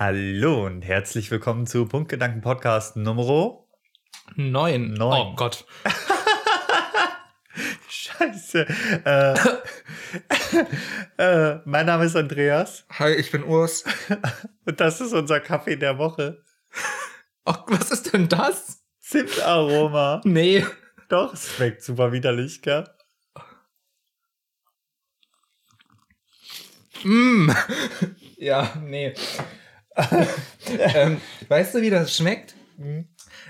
Hallo und herzlich willkommen zu Punktgedanken Podcast Nummer Neun. Neun. Oh Gott. Scheiße. Äh, äh, mein Name ist Andreas Hi, ich bin Urs. und das ist unser Kaffee der Woche. Oh, was ist denn das? Zimtaroma. Nee. Doch, es schmeckt super widerlich, gell? Mm. Ja, nee. ähm, weißt du, wie das schmeckt? Mhm.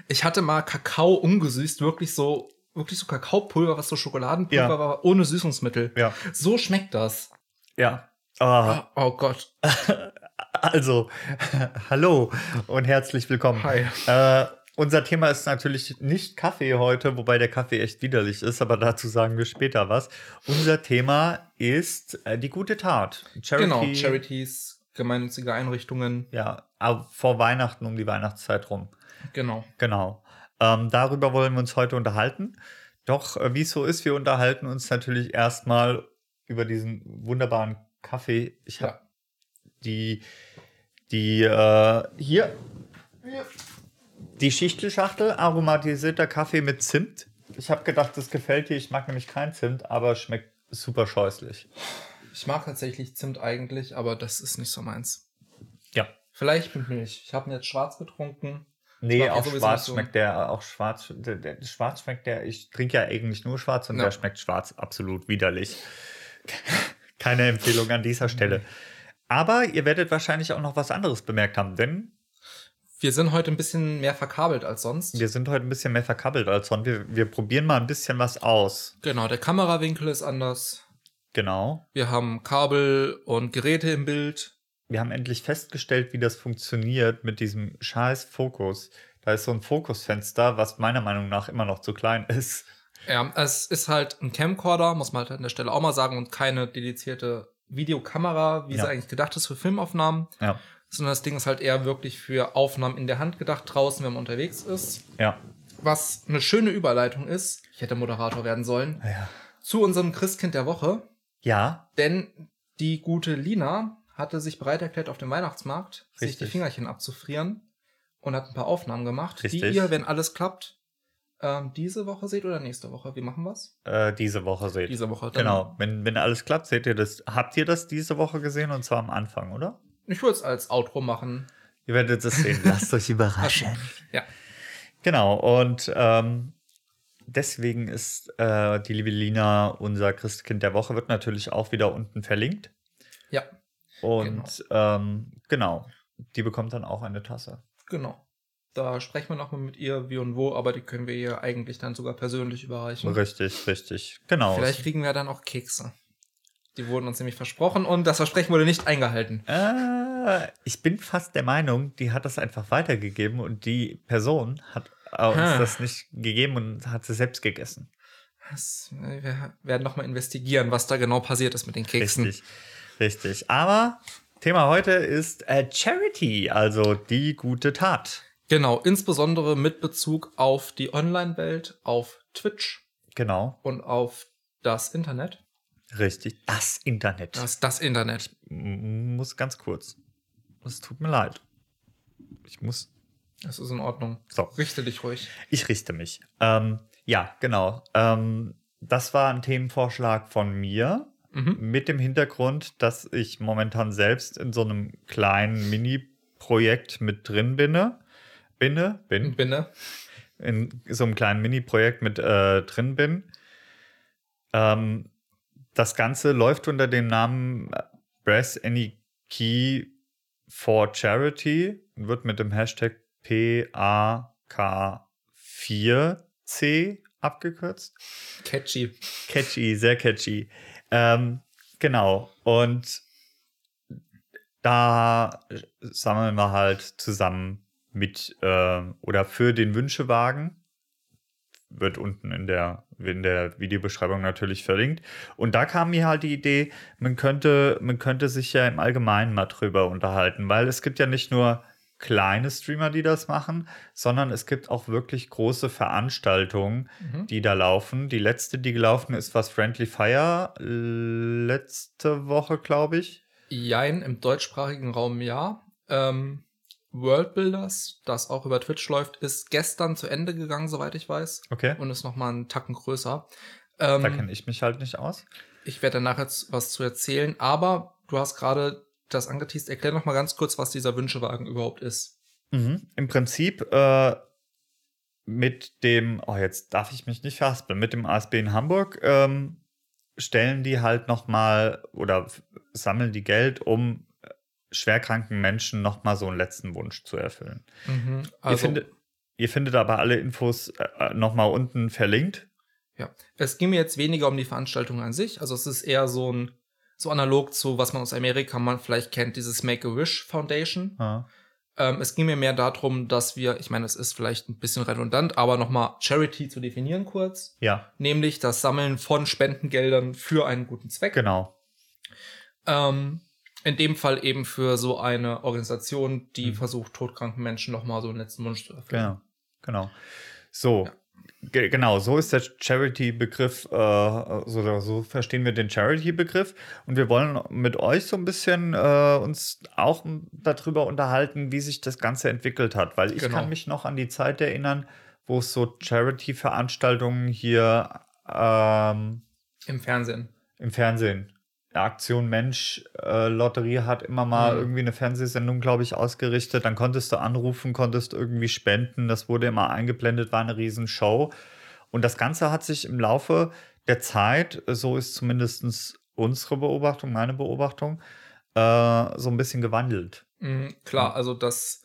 Ich hatte mal Kakao ungesüßt, wirklich so, wirklich so Kakaopulver, was so Schokoladenpulver Ja. war, ohne Süßungsmittel. Ja. So schmeckt das. Ja. Ah, Oh, oh Gott. also, hallo und herzlich willkommen. Hi. Äh, unser Thema ist natürlich nicht Kaffee heute, wobei der Kaffee echt widerlich ist, aber dazu sagen wir später was. Unser Thema ist äh, die gute Tat. Charity, Genau, Charities, gemeinnützige Einrichtungen. Ja, aber vor Weihnachten, um die Weihnachtszeit rum. Genau. Genau. Ähm, darüber wollen wir uns heute unterhalten. Doch, äh, wie es so ist, wir unterhalten uns natürlich erstmal über diesen wunderbaren Kaffee. Ich habe Ja. die, die, äh, hier, die Schichtelschachtel, aromatisierter Kaffee mit Zimt. Ich habe gedacht, das gefällt dir. Ich mag nämlich kein Zimt, aber schmeckt super scheußlich. Ich mag tatsächlich Zimt eigentlich, aber das ist nicht so meins. Ja. Vielleicht mit Milch. Ich habe ihn jetzt schwarz getrunken. Nee, auch schwarz so. schmeckt der, auch schwarz, der, der, schwarz schmeckt der, ich trinke ja eigentlich nur schwarz und Ja. der schmeckt schwarz absolut widerlich. Keine Empfehlung an dieser Stelle. Aber ihr werdet wahrscheinlich auch noch was anderes bemerkt haben, denn Wir sind heute ein bisschen mehr verkabelt als sonst. wir sind heute ein bisschen mehr verkabbelt als sonst. Wir, wir probieren mal ein bisschen was aus. Genau, der Kamerawinkel ist anders. Genau. Wir haben Kabel und Geräte im Bild. Wir haben endlich festgestellt, wie das funktioniert mit diesem scheiß Fokus. Da ist so ein Fokusfenster, was meiner Meinung nach immer noch zu klein ist. Ja, es ist halt ein Camcorder, muss man halt an der Stelle auch mal sagen, und keine dedizierte Videokamera, wie Ja. sie eigentlich gedacht ist für Filmaufnahmen. Ja. Sondern das Ding ist halt eher wirklich für Aufnahmen in der Hand gedacht, draußen, wenn man unterwegs ist. Ja. Was eine schöne Überleitung ist, ich hätte Moderator werden sollen, Ja. zu unserem Christkind der Woche. Ja. Denn die gute Lina hatte sich bereit erklärt, auf dem Weihnachtsmarkt sich die Richtig. Fingerchen abzufrieren und hat ein paar Aufnahmen gemacht, Richtig. die ihr, wenn alles klappt, ähm, diese Woche seht oder nächste Woche. Wie machen wir's? Äh, diese Woche seht. Diese Woche. Dann- Genau, wenn, wenn alles klappt, seht ihr das. Habt ihr das diese Woche gesehen und zwar am Anfang, oder? Ich würde es als Outro machen. Ihr werdet es sehen. Lasst euch überraschen. Ja. Genau, und ähm, deswegen ist äh, die liebe Lina unser Christkind der Woche, wird natürlich auch wieder unten verlinkt. Ja, Und ähm, genau, die bekommt dann auch eine Tasse. genau. Da sprechen wir nochmal mit ihr, wie und wo, aber die können wir ihr eigentlich dann sogar persönlich überreichen. Richtig, richtig. Genau. Vielleicht kriegen wir dann auch Kekse. Die wurden uns nämlich versprochen und das Versprechen wurde nicht eingehalten. Äh, ich bin fast der Meinung, die hat das einfach weitergegeben und die Person hat äh, uns Ha. das nicht gegeben und hat sie selbst gegessen. Das, äh, wir werden nochmal investigieren, was da genau passiert ist mit den Keksen. Richtig, richtig. Aber Thema heute ist äh, Charity, also die gute Tat. Genau, insbesondere mit Bezug auf die Online-Welt, auf Twitch Genau, und auf das Internet. richtig. Das Internet. Das, das Internet. M- muss ganz kurz. Es tut mir leid. Ich muss. Das ist in Ordnung. So. Richte dich ruhig. Ich richte mich. Ähm, ja, genau. Ähm, das war ein Themenvorschlag von mir. Mhm. Mit dem Hintergrund, dass ich momentan selbst in so einem kleinen Mini-Projekt mit drin bin. Binne, bin, Binne. in so einem kleinen Mini-Projekt mit äh, drin bin. Ähm, das Ganze läuft unter dem Namen Press Any Key for Charity und wird mit dem Hashtag PAK4C abgekürzt. Catchy. Catchy, sehr catchy. Ähm, genau. Und da sammeln wir halt zusammen mit äh, oder für den Wünschewagen. Wird unten in der, in der Videobeschreibung natürlich verlinkt. Und da kam mir halt die Idee, man könnte, man könnte sich ja im Allgemeinen mal drüber unterhalten, weil es gibt ja nicht nur kleine Streamer, die das machen, sondern es gibt auch wirklich große Veranstaltungen, Mhm. die da laufen. Die letzte, die gelaufen ist, was Friendly Fire letzte Woche, glaube ich. Jein, im deutschsprachigen Raum ja. ähm, World Builders, das auch über Twitch läuft, ist gestern zu Ende gegangen, soweit ich weiß. Okay. Und ist nochmal einen Tacken größer. Ähm, Da kenne ich mich halt nicht aus. ich werde danach jetzt was zu erzählen, aber du hast gerade das angeteased. Erklär noch mal ganz kurz, was dieser Wünschewagen überhaupt ist. Mhm. Im Prinzip äh, mit dem, oh, jetzt darf ich mich nicht verhaspeln, mit dem ASB in Hamburg ähm, stellen die halt nochmal oder f- sammeln die Geld, um äh, schwerkranken Menschen nochmal so einen letzten Wunsch zu erfüllen. ihr, Also, findet, ihr findet aber alle Infos äh, nochmal unten verlinkt. ja. Es ging mir jetzt weniger um die Veranstaltung an sich. Also, es ist eher so ein, so analog zu, was man aus Amerika man vielleicht kennt, dieses Make-A-Wish Foundation. Ja. Ähm, es ging mir mehr darum, dass wir, ich meine, es ist vielleicht ein bisschen redundant, aber nochmal Charity zu definieren kurz. ja, Nämlich das Sammeln von Spendengeldern für einen guten Zweck. genau. Ähm, in dem Fall eben für so eine Organisation, die Mhm. versucht, todkranken Menschen nochmal so einen letzten Wunsch zu erfüllen. Genau, genau. So, Ja. Ge- genau, so ist der Charity-Begriff, äh, so, so verstehen wir den Charity-Begriff. Und wir wollen mit euch so ein bisschen äh, uns auch darüber unterhalten, wie sich das Ganze entwickelt hat. Weil ich Genau. kann mich noch an die Zeit erinnern, wo es so Charity-Veranstaltungen hier ähm, Im Fernsehen. im Fernsehen. Aktion Mensch äh, Lotterie hat immer mal Mhm. irgendwie eine Fernsehsendung, glaube ich, ausgerichtet. Dann konntest du anrufen, konntest irgendwie spenden. Das wurde immer eingeblendet, war eine Riesenshow. Und das Ganze hat sich im Laufe der Zeit, so ist zumindest unsere Beobachtung, meine Beobachtung, äh, so ein bisschen gewandelt. Mhm, klar, also das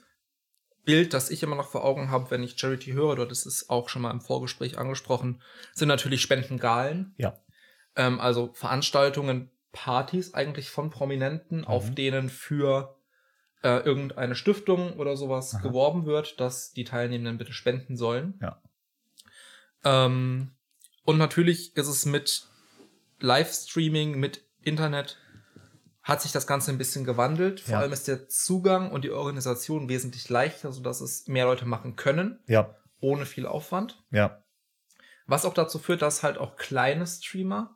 Bild, das ich immer noch vor Augen habe, wenn ich Charity höre, dort ist es auch schon mal im Vorgespräch angesprochen, sind natürlich Spendengalen. Ja. Ähm, also Veranstaltungen, Partys eigentlich von Prominenten, auf Mhm. denen für äh, irgendeine Stiftung oder sowas Aha. geworben wird, dass die Teilnehmenden bitte spenden sollen. Ja. Ähm, und natürlich ist es mit Livestreaming, mit Internet, hat sich das Ganze ein bisschen gewandelt. Vor Ja. allem ist der Zugang und die Organisation wesentlich leichter, sodass es mehr Leute machen können, Ja, ohne viel Aufwand. ja, Was auch dazu führt, dass halt auch kleine Streamer,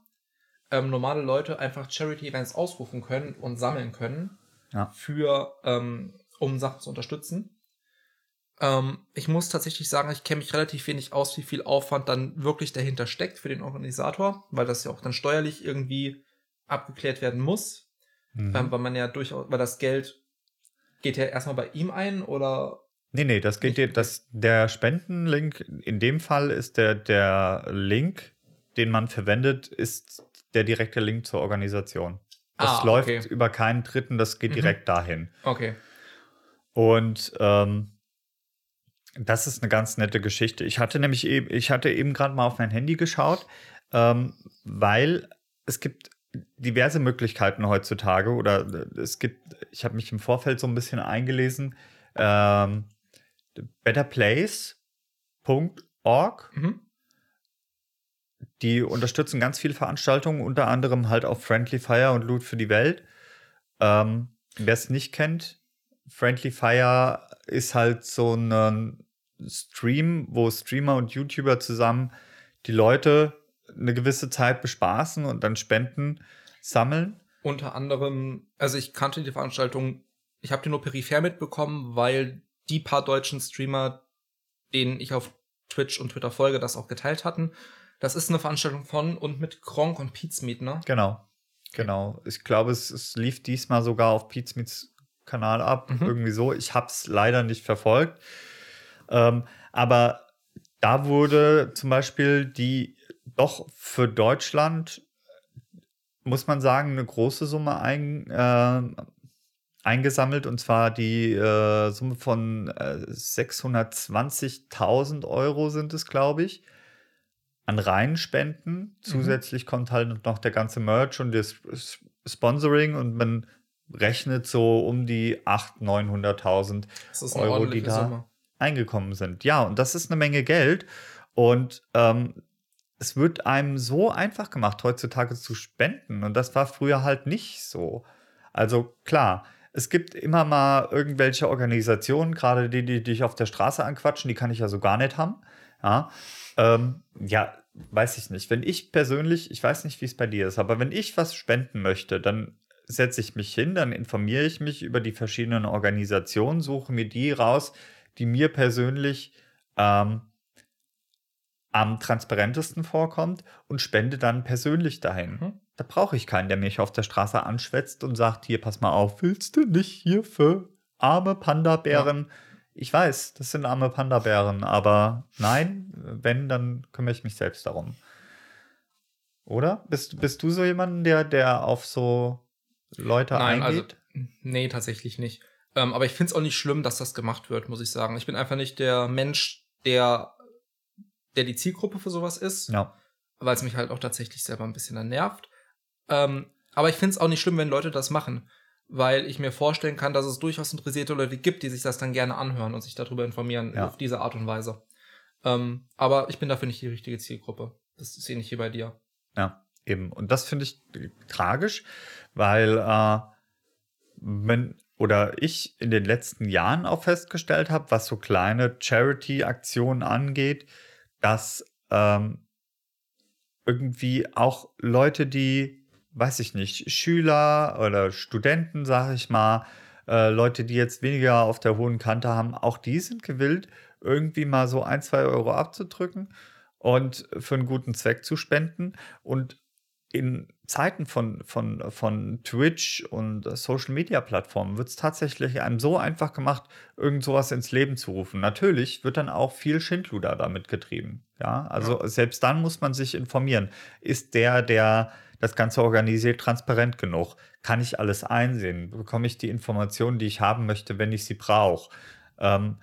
ähm, normale Leute einfach Charity-Events ausrufen können und sammeln können, Ja. für, ähm, um Sachen zu unterstützen. Ähm, ich muss tatsächlich sagen, ich kenne mich relativ wenig aus, wie viel Aufwand dann wirklich dahinter steckt für den Organisator, weil das ja auch dann steuerlich irgendwie abgeklärt werden muss, Mhm. ähm, weil man ja durchaus, weil das Geld geht ja erstmal bei ihm ein oder Nee, nee, das geht dir, das, der Spendenlink, in dem Fall ist der, der Link, den man verwendet, ist der direkte Link zur Organisation. Das Ah, läuft okay. über keinen Dritten, das geht Mhm. direkt dahin. okay. Und ähm, das ist eine ganz nette Geschichte. Ich hatte nämlich eben, ich hatte eben gerade mal auf mein Handy geschaut, ähm, weil es gibt diverse Möglichkeiten heutzutage oder es gibt, ich habe mich im Vorfeld so ein bisschen eingelesen, ähm, betterplace.org, Mhm. Die unterstützen ganz viele Veranstaltungen, unter anderem halt auch Friendly Fire und Loot für die Welt. Ähm, Wer es nicht kennt, Friendly Fire ist halt so ein Stream, wo Streamer und YouTuber zusammen die Leute eine gewisse Zeit bespaßen und dann Spenden sammeln. Unter anderem, also ich kannte die Veranstaltung, ich habe die nur peripher mitbekommen, weil die paar deutschen Streamer, denen ich auf Twitch und Twitter folge, das auch geteilt hatten. Das ist eine Veranstaltung von und mit Gronk und Pizmeet, ne? Genau. Genau. Ich glaube, es, es lief diesmal sogar auf Smiths Kanal ab. Mhm. Irgendwie so. Ich habe es leider nicht verfolgt. Ähm, aber da wurde zum Beispiel die doch für Deutschland, muss man sagen, eine große Summe ein, äh, eingesammelt. Und zwar die äh, Summe von äh, 620.000 Euro sind es, glaube ich an Reinspenden. Zusätzlich kommt halt noch der ganze Merch und das Sponsoring und man rechnet so um die 800.000, 900.000 Das ist eine Euro, die da Summe. eingekommen sind. Ja, und das ist eine Menge Geld und ähm, es wird einem so einfach gemacht, heutzutage zu spenden und das war früher halt nicht so. Also klar, es gibt immer mal irgendwelche Organisationen, gerade die, die dich auf der Straße anquatschen, die kann ich ja so gar nicht haben. Ja, ähm, ja, weiß ich nicht. Wenn ich persönlich, ich weiß nicht, wie es bei dir ist, aber wenn ich was spenden möchte, dann setze ich mich hin, dann informiere ich mich über die verschiedenen Organisationen, suche mir die raus, die mir persönlich ähm, am transparentesten vorkommt und spende dann persönlich dahin. Mhm. Da brauche ich keinen, der mich auf der Straße anschwätzt und sagt, hier, pass mal auf, willst du nicht hier für arme Panda-Bären? Ja. Ich weiß, das sind arme Panda-Bären, aber nein, wenn, dann kümmere ich mich selbst darum. Oder? Bist, bist du so jemand, der, der auf so Leute Nein, eingeht? Also, nee, tatsächlich nicht. Ähm, aber ich finde es auch nicht schlimm, dass das gemacht wird, muss ich sagen. Ich bin einfach nicht der Mensch, der, der die Zielgruppe für sowas ist. Ja. Weil es mich halt auch tatsächlich selber ein bisschen dann nervt. Ähm, aber ich finde es auch nicht schlimm, wenn Leute das machen, weil ich mir vorstellen kann, dass es durchaus interessierte Leute gibt, die sich das dann gerne anhören und sich darüber informieren ja. auf diese Art und Weise. Ähm, aber ich bin dafür nicht die richtige Zielgruppe. Das ist ähnlich hier bei dir. Ja, eben. Und das finde ich tragisch, weil äh, wenn oder ich in den letzten Jahren auch festgestellt habe, was so kleine Charity-Aktionen angeht, dass ähm, irgendwie auch Leute, die weiß ich nicht, Schüler oder Studenten, sage ich mal, äh, Leute, die jetzt weniger auf der hohen Kante haben, auch die sind gewillt, irgendwie mal so ein, zwei Euro abzudrücken und für einen guten Zweck zu spenden. Und in Zeiten von, von, von Twitch und Social Media Plattformen wird es tatsächlich einem so einfach gemacht, irgend sowas ins Leben zu rufen. Natürlich wird dann auch viel Schindluder damit getrieben. Ja, also ja. selbst dann muss man sich informieren. Ist der, der das Ganze organisiert, transparent genug? Kann ich alles einsehen? Bekomme ich die Informationen, die ich haben möchte, wenn ich sie brauche? Ähm,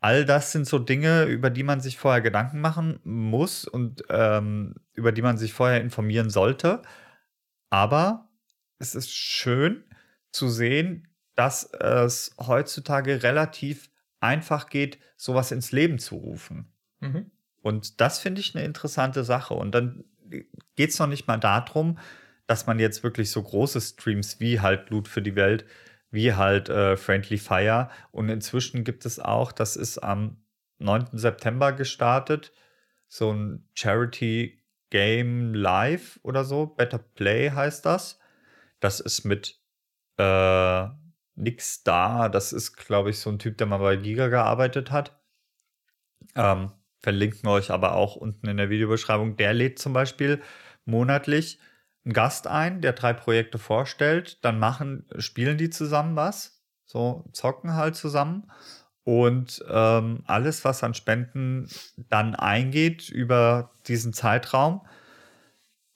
all das sind so Dinge, über die man sich vorher Gedanken machen muss und ähm, über die man sich vorher informieren sollte. Aber es ist schön zu sehen, dass es heutzutage relativ einfach geht, sowas ins Leben zu rufen. Mhm. Und das finde ich eine interessante Sache. Und dann geht es noch nicht mal darum, dass man jetzt wirklich so große Streams wie halt Blut für die Welt, wie halt äh, Friendly Fire und inzwischen gibt es auch, das ist am 9. September gestartet, so ein Charity Game Live oder so, Better Play heißt das. Das ist mit äh, Nick Star, das ist, glaube ich, so ein Typ, der mal bei Giga gearbeitet hat. Ähm, verlinken wir euch aber auch unten in der Videobeschreibung. Der lädt zum Beispiel monatlich einen Gast ein, der drei Projekte vorstellt. Dann machen, spielen die zusammen was, so zocken halt zusammen. Und ähm, alles, was an Spenden dann eingeht über diesen Zeitraum,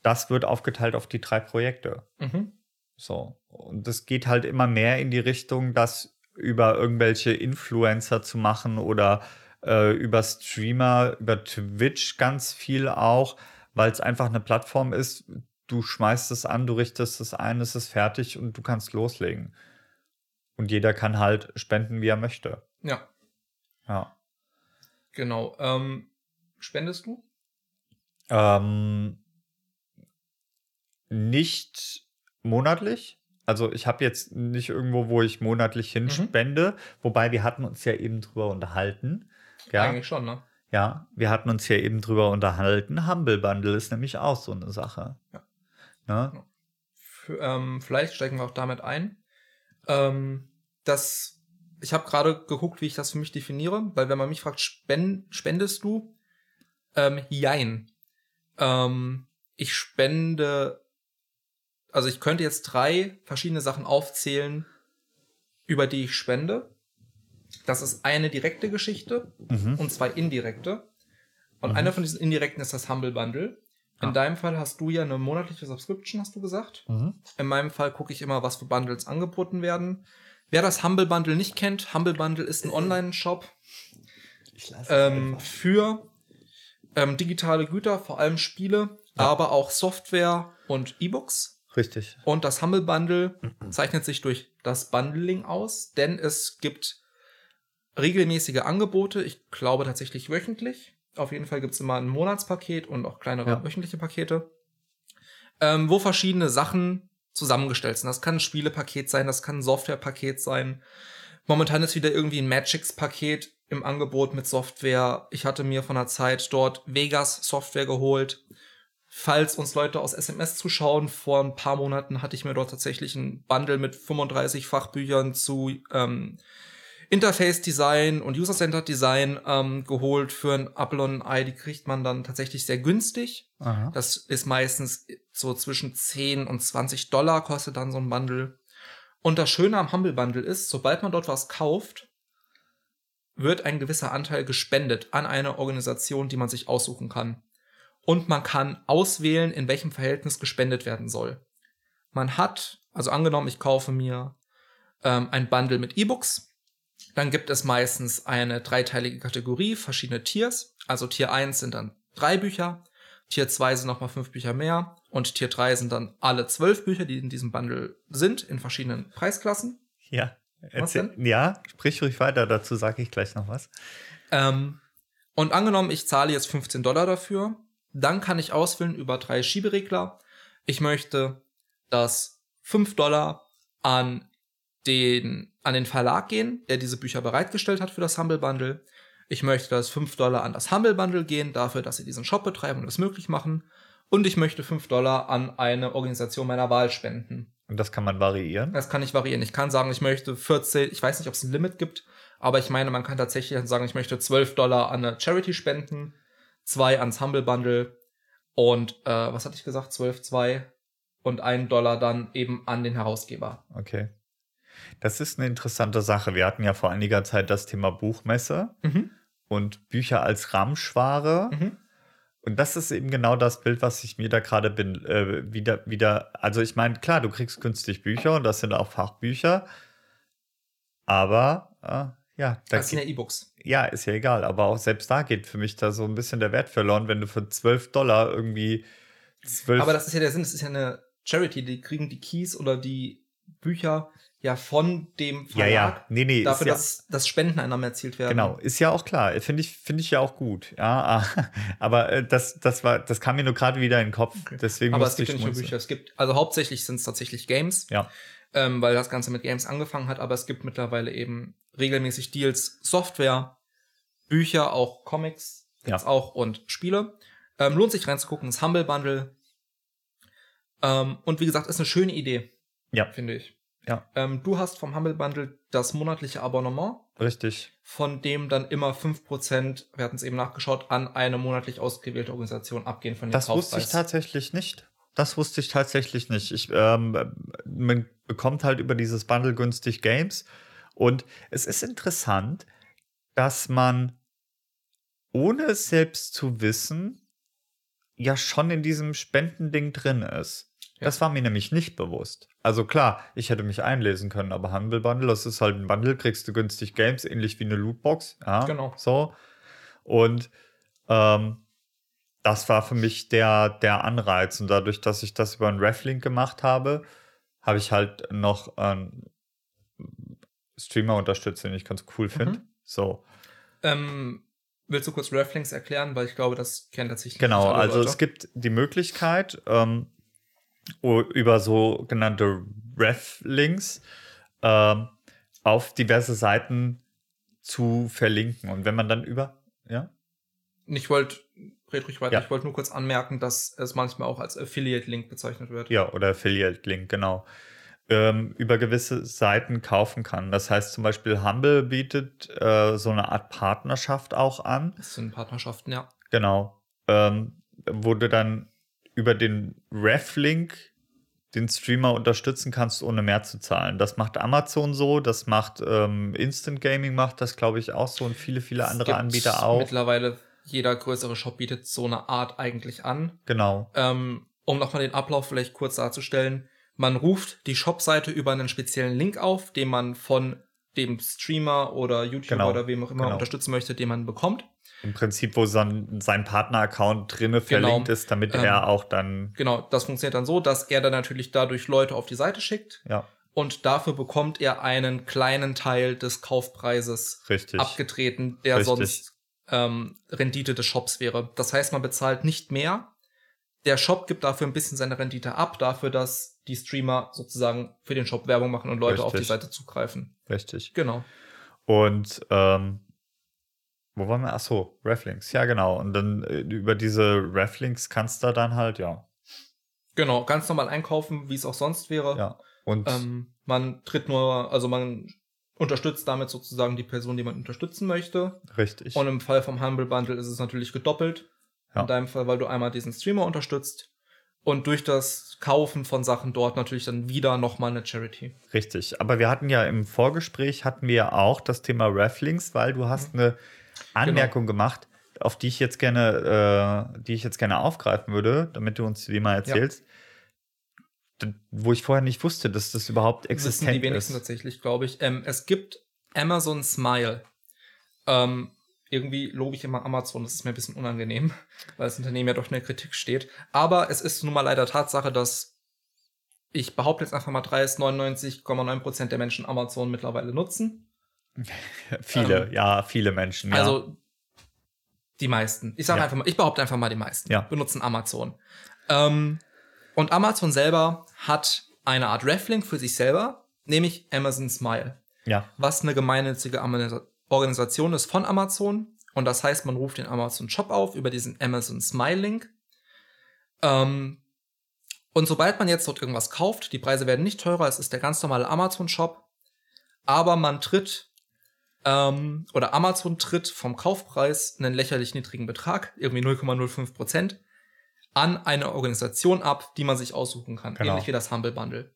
das wird aufgeteilt auf die drei Projekte. Mhm. So. Und es geht halt immer mehr in die Richtung, das über irgendwelche Influencer zu machen oder äh, über Streamer, über Twitch ganz viel auch, weil es einfach eine Plattform ist. Du schmeißt es an, du richtest es ein, es ist fertig und du kannst loslegen. Und jeder kann halt spenden, wie er möchte. Ja. Ja. Genau. Ähm, spendest du? Ähm, nicht monatlich. Also ich habe jetzt nicht irgendwo, wo ich monatlich hinspende, mhm. wobei wir hatten uns ja eben drüber unterhalten. Ja. Eigentlich schon, ne? Ja, wir hatten uns ja eben drüber unterhalten. Humble Bundle ist nämlich auch so eine Sache. Ja. Ne? Für, ähm, vielleicht steigen wir auch damit ein. Ähm, das, ich habe gerade geguckt, wie ich das für mich definiere, weil wenn man mich fragt, spend, spendest du? Ähm, jein. Ähm, ich spende, also ich könnte jetzt drei verschiedene Sachen aufzählen, über die ich spende. Das ist eine direkte Geschichte mhm. und zwei indirekte. Und mhm. eine von diesen indirekten ist das Humble Bundle. In ah. deinem Fall hast du ja eine monatliche Subscription, hast du gesagt. Mhm. In meinem Fall gucke ich immer, was für Bundles angeboten werden. Wer das Humble Bundle nicht kennt, Humble Bundle ist ein äh. Online-Shop ähm, für ähm, digitale Güter, vor allem Spiele, ja. aber auch Software und E-Books. Richtig. Und das Humble Bundle zeichnet sich durch das Bundling aus, denn es gibt regelmäßige Angebote, ich glaube tatsächlich wöchentlich. Auf jeden Fall gibt es immer ein Monatspaket und auch kleinere ja. wöchentliche Pakete, ähm, wo verschiedene Sachen zusammengestellt sind. Das kann ein Spielepaket sein, das kann ein Softwarepaket sein. Momentan ist wieder irgendwie ein Magix-Paket im Angebot mit Software. Ich hatte mir von der Zeit dort Vegas Software geholt Falls uns Leute aus SMS zuschauen, vor ein paar Monaten hatte ich mir dort tatsächlich ein Bundle mit 35 Fachbüchern zu ähm, Interface-Design und User-Centered Design ähm, geholt für ein Apple und ein Ei. Die kriegt man dann tatsächlich sehr günstig. Aha. Das ist meistens so zwischen 10 und 20 Dollar kostet dann so ein Bundle. Und das Schöne am Humble Bundle ist, sobald man dort was kauft, wird ein gewisser Anteil gespendet an eine Organisation, die man sich aussuchen kann. Und man kann auswählen, in welchem Verhältnis gespendet werden soll. Man hat, also angenommen, ich kaufe mir ähm, ein Bundle mit E-Books, dann gibt es meistens eine dreiteilige Kategorie, verschiedene Tiers. Also Tier 1 sind dann drei Bücher, Tier 2 sind nochmal fünf Bücher mehr und Tier 3 sind dann alle zwölf Bücher, die in diesem Bundle sind, in verschiedenen Preisklassen. Ja. Was Erzähl, ja, sprich ruhig weiter, dazu sage ich gleich noch was. Ähm, und angenommen, ich zahle jetzt 15 Dollar dafür, dann kann ich auswählen über drei Schieberegler. Ich möchte, dass 5 Dollar an den, an den Verlag gehen, der diese Bücher bereitgestellt hat für das Humble Bundle. Ich möchte, dass 5 Dollar an das Humble Bundle gehen, dafür, dass sie diesen Shop betreiben und das möglich machen. Und ich möchte 5 Dollar an eine Organisation meiner Wahl spenden. Und das kann man variieren. Das kann ich variieren. Ich kann sagen, ich möchte 14, ich weiß nicht, ob es ein Limit gibt, aber ich meine, man kann tatsächlich sagen, ich möchte 12 Dollar an eine Charity spenden, 2 ans Humble Bundle und, äh, was hatte ich gesagt, 12, 2 und 1 Dollar dann eben an den Herausgeber. Okay. Das ist eine interessante Sache. Wir hatten ja vor einiger Zeit das Thema Buchmesse Mhm. und Bücher als Ramschware. Mhm. Und das ist eben genau das Bild, was ich mir da gerade bin, äh, wieder, wieder, also ich meine, klar, du kriegst günstig Bücher und das sind auch Fachbücher, aber äh, ja, da Das sind ja E-Books. ja, ist ja egal, aber auch selbst da geht für mich da so ein bisschen der Wert verloren, wenn du für 12 Dollar irgendwie 12, Aber das ist ja der Sinn, das ist ja eine Charity, die kriegen die Keys oder die Bücher ja von dem ja, Verlag ja, nee, nee, dafür, ja, dass, dass Spendeneinnahmen erzielt werden. Genau, ist ja auch klar. Finde ich, finde ich ja auch gut. Ja, ah, aber äh, das, das war, das kam mir nur gerade wieder in den Kopf. Deswegen Aber es gibt ja ich nicht nur. Bücher. Es gibt, also hauptsächlich sind es tatsächlich Games, Ja, ähm, weil das Ganze mit Games angefangen hat, aber es gibt mittlerweile eben regelmäßig Deals, Software, Bücher, auch Comics, gibt's Ja. auch und Spiele. Ähm, lohnt sich reinzugucken, das Humble Bundle. Ähm, und wie gesagt, ist eine schöne Idee, ja, finde ich. Ja. Ähm, du hast vom Humble Bundle das monatliche Abonnement, richtig. von dem dann immer 5%, wir hatten es eben nachgeschaut, an eine monatlich ausgewählte Organisation abgehen von dem Das wusste ich Kaufpreis. tatsächlich nicht. Das wusste ich tatsächlich nicht. Ich, ähm, man bekommt halt über dieses Bundle günstig Games. Und es ist interessant, dass man, ohne es selbst zu wissen, ja schon in diesem Spendending drin ist. Ja. Das war mir nämlich nicht bewusst. Also klar, ich hätte mich einlesen können, aber Humble Bundle, das ist halt ein Bundle, kriegst du günstig Games, ähnlich wie eine Lootbox. Ja, Genau. So. Und ähm, das war für mich der, der Anreiz. Und dadurch, dass ich das über einen Reflink gemacht habe, habe ich halt noch einen Streamer unterstützt, den ich ganz cool finde. Mhm. So. Ähm, willst du kurz Reflinks erklären? Weil ich glaube, das kennt tatsächlich Genau, also Leute. es gibt die Möglichkeit, ähm, über sogenannte Ref-Links ähm, auf diverse Seiten zu verlinken. Und wenn man dann über, ja, Ich wollte, red ruhig weiter, Ja. ich wollte nur kurz anmerken, dass es manchmal auch als Affiliate-Link bezeichnet wird. ja, oder Affiliate-Link, genau, ähm, über gewisse Seiten kaufen kann. Das heißt zum Beispiel Humble bietet äh, so eine Art Partnerschaft auch an. Das sind Partnerschaften, ja. Genau. Ähm, wo du dann über den Ref-Link den Streamer unterstützen kannst, ohne mehr zu zahlen. Das macht Amazon so, das macht ähm, Instant Gaming macht das, glaube ich, auch so und viele, viele andere Anbieter auch. Mittlerweile jeder größere Shop bietet so eine Art eigentlich an. Genau. Ähm, um nochmal den Ablauf vielleicht kurz darzustellen. Man ruft die Shop-Seite über einen speziellen Link auf, den man von dem Streamer oder YouTuber Genau, oder wem auch immer genau. unterstützen möchte, den man bekommt. Im Prinzip, wo sein, sein Partner-Account drinne Genau. verlinkt ist, damit Ähm, er auch dann, Genau, das funktioniert dann so, dass er dann natürlich dadurch Leute auf die Seite schickt ja, und dafür bekommt er einen kleinen Teil des Kaufpreises richtig. abgetreten, der Richtig. sonst ähm, Rendite des Shops wäre. Das heißt, man bezahlt nicht mehr. Der Shop gibt dafür ein bisschen seine Rendite ab, dafür, dass die Streamer sozusagen für den Shop Werbung machen und Leute auf die Richtig. Seite zugreifen. Richtig. Genau. Und ähm, Wo waren wir? Achso, Reflinks. Ja, genau. Und dann äh, über diese Reflinks kannst du dann halt, ja. Genau, ganz normal einkaufen, wie es auch sonst wäre. Ja. Und Ähm, man tritt nur, also man unterstützt damit sozusagen die Person, die man unterstützen möchte. richtig. Und im Fall vom Humble Bundle ist es natürlich gedoppelt. Ja. In deinem Fall, weil du einmal diesen Streamer unterstützt und durch das Kaufen von Sachen dort natürlich dann wieder nochmal eine Charity. Richtig. Aber wir hatten ja im Vorgespräch hatten wir ja auch das Thema Reflinks, weil du hast eine Anmerkung gemacht, auf die ich jetzt gerne, äh, die ich jetzt gerne aufgreifen würde, damit du uns die mal erzählst. D- Wo ich vorher nicht wusste, dass das überhaupt Wissen existent die wenigsten ist. tatsächlich, glaube ich. Ähm, es gibt Amazon Smile. Ähm, irgendwie lobe ich immer Amazon, das ist mir ein bisschen unangenehm, weil das Unternehmen ja doch in der Kritik steht. Aber es ist nun mal leider Tatsache, dass ich behaupte jetzt einfach mal 99,9% der Menschen Amazon mittlerweile nutzen. Viele, Ähm, ja, viele Menschen. Ja. Also die meisten. Ich sage Ja. einfach mal, ich behaupte einfach mal die meisten Ja. benutzen Amazon. Ähm, und Amazon selber hat eine Art Reflink für sich selber, nämlich Amazon Smile, ja, was eine gemeinnützige Organisation ist von Amazon. Und das heißt, man ruft den Amazon Shop auf über diesen Amazon Smile Link. Ähm, und sobald man jetzt dort irgendwas kauft, die Preise werden nicht teurer, es ist der ganz normale Amazon Shop, aber man tritt ähm, oder Amazon tritt vom Kaufpreis einen lächerlich niedrigen Betrag, irgendwie 0,05 Prozent, an eine Organisation ab, die man sich aussuchen kann, Genau. ähnlich wie das Humble Bundle.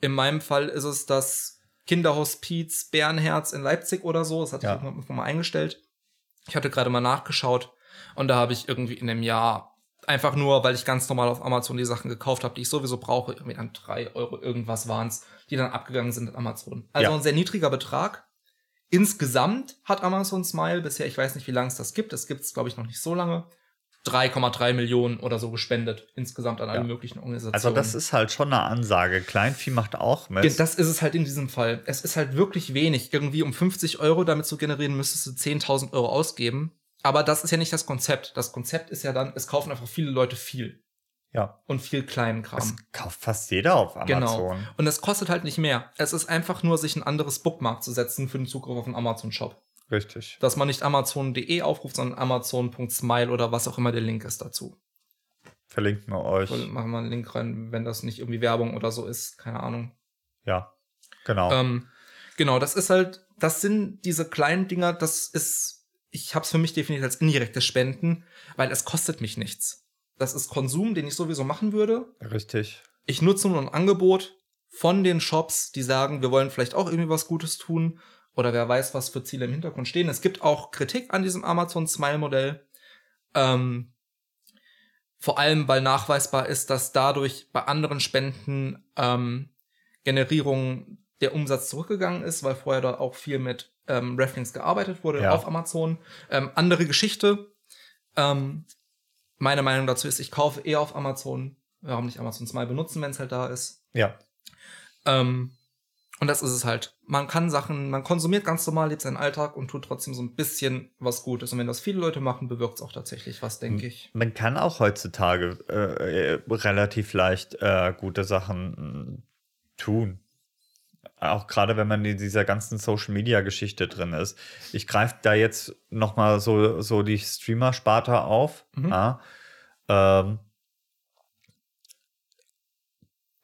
In meinem Fall ist es das Kinderhospiz Bärenherz in Leipzig oder so, das hatte Ja. ich irgendwann mal eingestellt. Ich hatte gerade mal nachgeschaut und da habe ich irgendwie in einem Jahr einfach nur, weil ich ganz normal auf Amazon die Sachen gekauft habe, die ich sowieso brauche, irgendwie dann drei Euro irgendwas waren's, die dann abgegangen sind an Amazon. Also Ja. ein sehr niedriger Betrag. Insgesamt hat Amazon Smile bisher, ich weiß nicht, wie lange es das gibt, es gibt es, glaube ich, noch nicht so lange, 3,3 Millionen oder so gespendet, insgesamt an alle Ja. möglichen Organisationen. also das ist halt schon eine Ansage. Kleinvieh macht auch. Ge- Das ist es halt in diesem Fall. Es ist halt wirklich wenig. Irgendwie um 50 Euro damit zu generieren, müsstest du 10.000 Euro ausgeben. Aber das ist ja nicht das Konzept. Das Konzept ist ja dann, es kaufen einfach viele Leute viel. Ja, Und viel kleinen Kram. das kauft fast jeder auf Genau. Amazon. Und es kostet halt nicht mehr. Es ist einfach nur, sich ein anderes Bookmark zu setzen für den Zugriff auf den Amazon-Shop. Richtig. Dass man nicht amazon.de aufruft, sondern amazon.smile oder was auch immer der Link ist dazu. Verlinken wir euch. Und machen wir einen Link rein, wenn das nicht irgendwie Werbung oder so ist. Keine Ahnung. Ja, genau. Ähm, genau, das ist halt, das sind diese kleinen Dinger, das ist, ich habe es für mich definiert als indirektes Spenden, weil es kostet mich nichts. Das ist Konsum, den ich sowieso machen würde. Richtig. Ich nutze nur ein Angebot von den Shops, die sagen, wir wollen vielleicht auch irgendwie was Gutes tun oder wer weiß, was für Ziele im Hintergrund stehen. Es gibt auch Kritik an diesem Amazon Smile Modell. Ähm, vor allem, weil nachweisbar ist, dass dadurch bei anderen Spenden ähm, Generierung der Umsatz zurückgegangen ist, weil vorher dort auch viel mit ähm, Reflinks gearbeitet wurde Ja. auf Amazon. Ähm, andere Geschichte. Ähm, meine Meinung dazu ist, ich kaufe eher auf Amazon. Warum nicht Amazon Smile benutzen, wenn es halt da ist? Ja, Ähm, und das ist es halt. Man kann Sachen, man konsumiert ganz normal, lebt seinen Alltag und tut trotzdem so ein bisschen was Gutes. Und wenn das viele Leute machen, bewirkt es auch tatsächlich was, denke ich. man kann auch heutzutage äh, äh, relativ leicht äh, gute Sachen tun. Auch gerade wenn man in dieser ganzen Social Media Geschichte drin ist. Ich greife da jetzt noch mal so, so die Streamer-Sparte auf. Mhm. Ja. Ähm,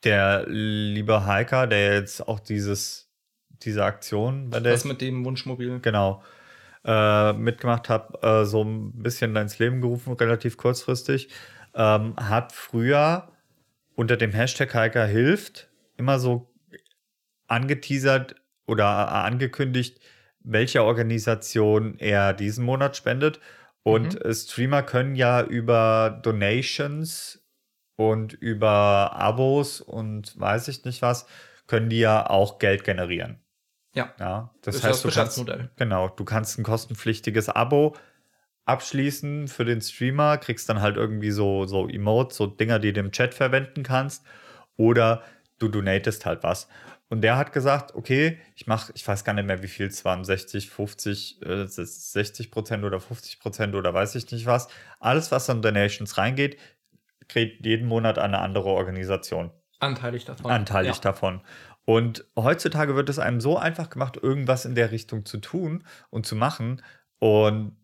der liebe Hiker, der jetzt auch dieses, diese Aktion bei der Was mit dem Wunschmobil. genau äh, mitgemacht habe, äh, so ein bisschen ins Leben gerufen, relativ kurzfristig, ähm, hat früher unter dem Hashtag Hiker hilft immer so angeteasert oder äh, angekündigt, welche Organisation er diesen Monat spendet. Und äh, Streamer können ja über Donations und über Abos und weiß ich nicht was, können die ja auch Geld generieren. Ja. Ja, das, ist heißt, das du kannst, genau, du kannst ein kostenpflichtiges Abo abschließen für den Streamer, kriegst dann halt irgendwie so, so Emotes, so Dinger, die du im Chat verwenden kannst, oder du donatest halt was. Und der hat gesagt, okay, ich mache, ich weiß gar nicht mehr, wie viel es waren, 60, 50, äh, 60 Prozent oder 50 Prozent oder weiß ich nicht was. Alles, was an Donations reingeht, kriegt jeden Monat eine andere Organisation Anteilig davon. anteilig ja. davon. Und heutzutage wird es einem so einfach gemacht, irgendwas in der Richtung zu tun und zu machen. Und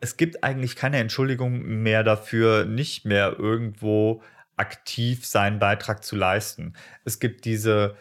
es gibt eigentlich keine Entschuldigung mehr dafür, nicht mehr irgendwo aktiv seinen Beitrag zu leisten. Es gibt diese, die.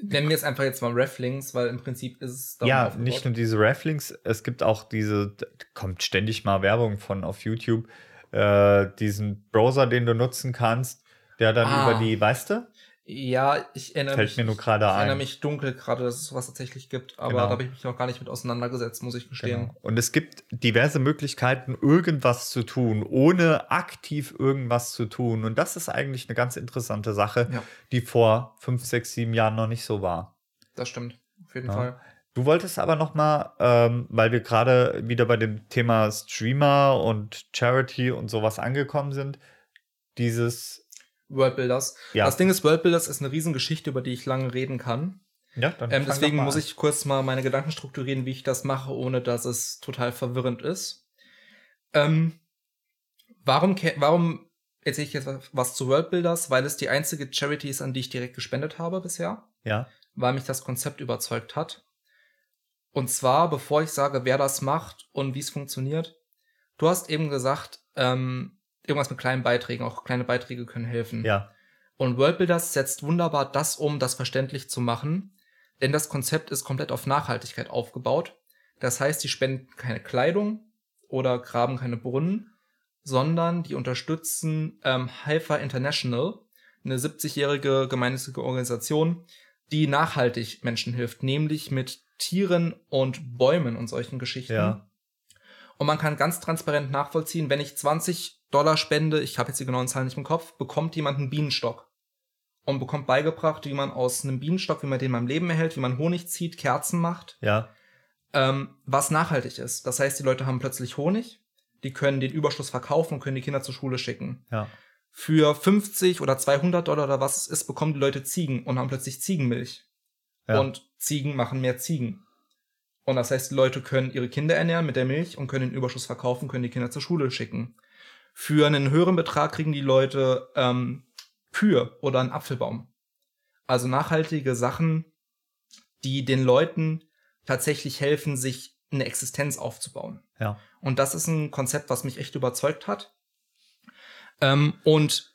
Nennen wir es einfach jetzt mal Reflinks, weil im Prinzip ist es. Ja, nicht nur diese Reflinks, es gibt auch diese, kommt ständig mal Werbung von auf YouTube, äh, diesen Browser, den du nutzen kannst, der dann ah. über die, weißt du? Ja, ich erinnere Fällt mich, mir nur gerade ein. Ich erinnere mich dunkel gerade, dass es sowas tatsächlich gibt, aber genau. da habe ich mich noch gar nicht mit auseinandergesetzt, muss ich gestehen. Genau. Und es gibt diverse Möglichkeiten, irgendwas zu tun, ohne aktiv irgendwas zu tun. Und das ist eigentlich eine ganz interessante Sache, ja. die vor fünf, sechs, sieben Jahren noch nicht so war. Das stimmt, auf jeden ja. Fall. Du wolltest aber noch mal, ähm, weil wir gerade wieder bei dem Thema Streamer und Charity und sowas angekommen sind, dieses Worldbuilders. Ja. Das Ding ist, Worldbuilders ist eine Riesengeschichte, über die ich lange reden kann. Ja, dann ähm, deswegen muss ich kurz mal meine Gedanken strukturieren, wie ich das mache, ohne dass es total verwirrend ist. Ähm, warum, warum erzähle ich jetzt was zu Worldbuilders? Weil es die einzige Charity ist, an die ich direkt gespendet habe bisher. Ja. Weil mich das Konzept überzeugt hat. Und zwar, bevor ich sage, wer das macht und wie es funktioniert. Du hast eben gesagt, ähm, irgendwas mit kleinen Beiträgen, auch kleine Beiträge können helfen. Ja. Und Worldbuilders setzt wunderbar das um, das verständlich zu machen, denn das Konzept ist komplett auf Nachhaltigkeit aufgebaut. Das heißt, die spenden keine Kleidung oder graben keine Brunnen, sondern die unterstützen ähm, Haifa International, eine 70-jährige gemeinnützige Organisation, die nachhaltig Menschen hilft, nämlich mit Tieren und Bäumen und solchen Geschichten. Ja. Und man kann ganz transparent nachvollziehen, wenn ich 20 Dollar spende, ich habe jetzt die genauen Zahlen nicht im Kopf, bekommt jemand einen Bienenstock. Und bekommt beigebracht, wie man aus einem Bienenstock, wie man den beim Leben erhält, wie man Honig zieht, Kerzen macht. Ja. Ähm, was nachhaltig ist. Das heißt, die Leute haben plötzlich Honig, die können den Überschuss verkaufen und können die Kinder zur Schule schicken. Ja. Für 50 oder 200 Dollar oder was es ist, bekommen die Leute Ziegen und haben plötzlich Ziegenmilch. Ja. Und Ziegen machen mehr Ziegen. Und das heißt, die Leute können ihre Kinder ernähren mit der Milch und können den Überschuss verkaufen, können die Kinder zur Schule schicken. Für einen höheren Betrag kriegen die Leute ähm, Kühe oder einen Apfelbaum. Also nachhaltige Sachen, die den Leuten tatsächlich helfen, sich eine Existenz aufzubauen. Ja. Und das ist ein Konzept, was mich echt überzeugt hat. Ähm, und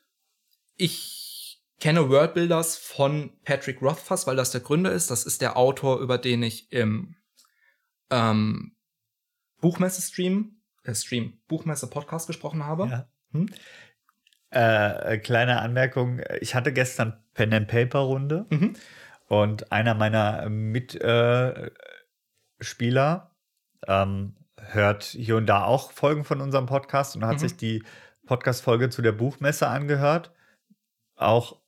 ich kenne Worldbuilders von Patrick Rothfuss, weil das der Gründer ist. Das ist der Autor, über den ich im ähm, Buchmesse-Stream, äh, Stream, Buchmesse-Podcast gesprochen habe. Ja. Hm? Äh, kleine Anmerkung, ich hatte gestern Pen and Paper Runde mhm. und einer meiner Mitspieler äh, ähm, hört hier und da auch Folgen von unserem Podcast und hat mhm. sich die Podcast-Folge zu der Buchmesse angehört. Auch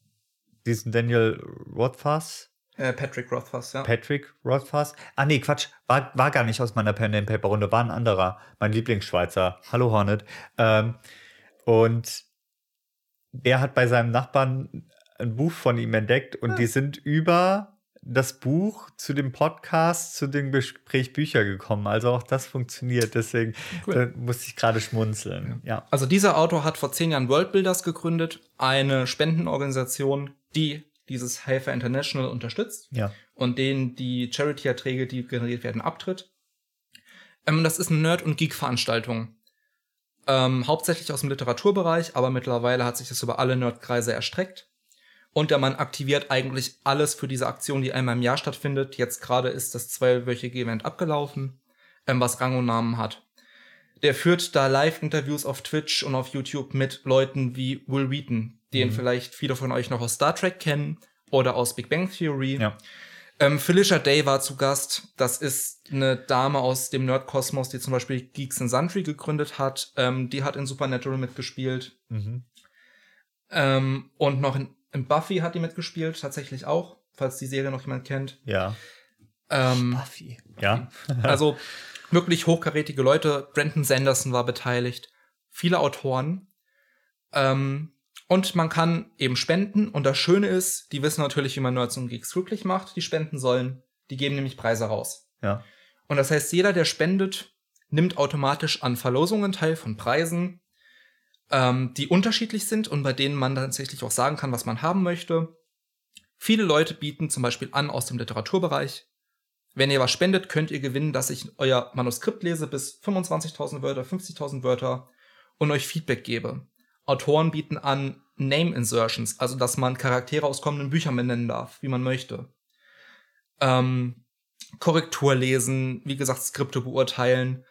diesen Daniel Rothfuss äh, Patrick Rothfuss, ja. Patrick Rothfuss. Ah, nee, Quatsch. War, war gar nicht aus meiner Pen and Paper Runde, war ein anderer. Mein Lieblingsschweizer. Hallo Hornet. Ähm, und der hat bei seinem Nachbarn ein Buch von ihm entdeckt und ja. die sind über das Buch zu dem Podcast, zu dem Gespräch Bücher gekommen. Also auch das funktioniert. Deswegen cool. musste ich gerade schmunzeln. Ja. ja. Also dieser Autor hat vor zehn Jahren Worldbuilders gegründet, eine Spendenorganisation, die dieses Helfer International unterstützt ja. und denen die Charity-Erträge, die generiert werden, abtritt. Ähm, das ist eine Nerd- und Geek-Veranstaltung. Ähm, hauptsächlich aus dem Literaturbereich, aber mittlerweile hat sich das über alle Nerdkreise erstreckt. Und der Mann aktiviert eigentlich alles für diese Aktion, die einmal im Jahr stattfindet. Jetzt gerade ist das zwölfwöchige Event abgelaufen, ähm, was Rang und Namen hat. Der führt da Live-Interviews auf Twitch und auf YouTube mit Leuten wie Will Wheaton, den mhm. vielleicht viele von euch noch aus Star Trek kennen oder aus Big Bang Theory. Ja. Ähm, Felicia Day war zu Gast. Das ist eine Dame aus dem Nerdkosmos, die zum Beispiel Geeks and Sundry gegründet hat. Ähm, die hat in Supernatural mitgespielt. Mhm. Ähm, und noch in, in, Buffy hat die mitgespielt, tatsächlich auch, falls die Serie noch jemand kennt. Ja. Ähm, Buffy. Ja. also wirklich hochkarätige Leute. Brandon Sanderson war beteiligt. Viele Autoren. Ähm, und man kann eben spenden. Und das Schöne ist, die wissen natürlich, wie man Nerds und Geeks glücklich macht, die spenden sollen. Die geben nämlich Preise raus. Ja. Und das heißt, jeder, der spendet, nimmt automatisch an Verlosungen teil von Preisen, ähm, die unterschiedlich sind und bei denen man tatsächlich auch sagen kann, was man haben möchte. Viele Leute bieten zum Beispiel an aus dem Literaturbereich. Wenn ihr was spendet, könnt ihr gewinnen, dass ich euer Manuskript lese bis 25.000 Wörter, 50.000 Wörter und euch Feedback gebe. Autoren bieten an Name Insertions, also dass man Charaktere aus kommenden Büchern benennen darf, wie man möchte. Ähm, Korrektur lesen, wie gesagt, Skripte beurteilen.